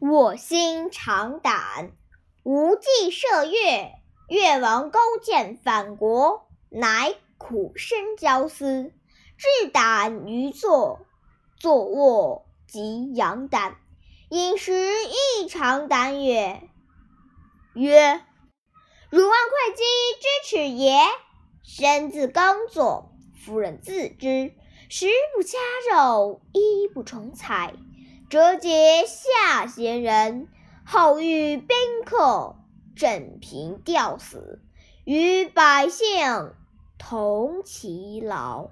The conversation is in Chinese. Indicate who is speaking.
Speaker 1: 我心常胆，无计射月。越王勾践反国，乃苦生焦思，置胆于坐，坐卧即养胆。饮食异常胆也。曰：汝望会稽之耻也。身自耕作，夫人自知，食不加肉，衣不重彩，折节下贤人，后遇宾客。枕平吊死，与百姓同其劳。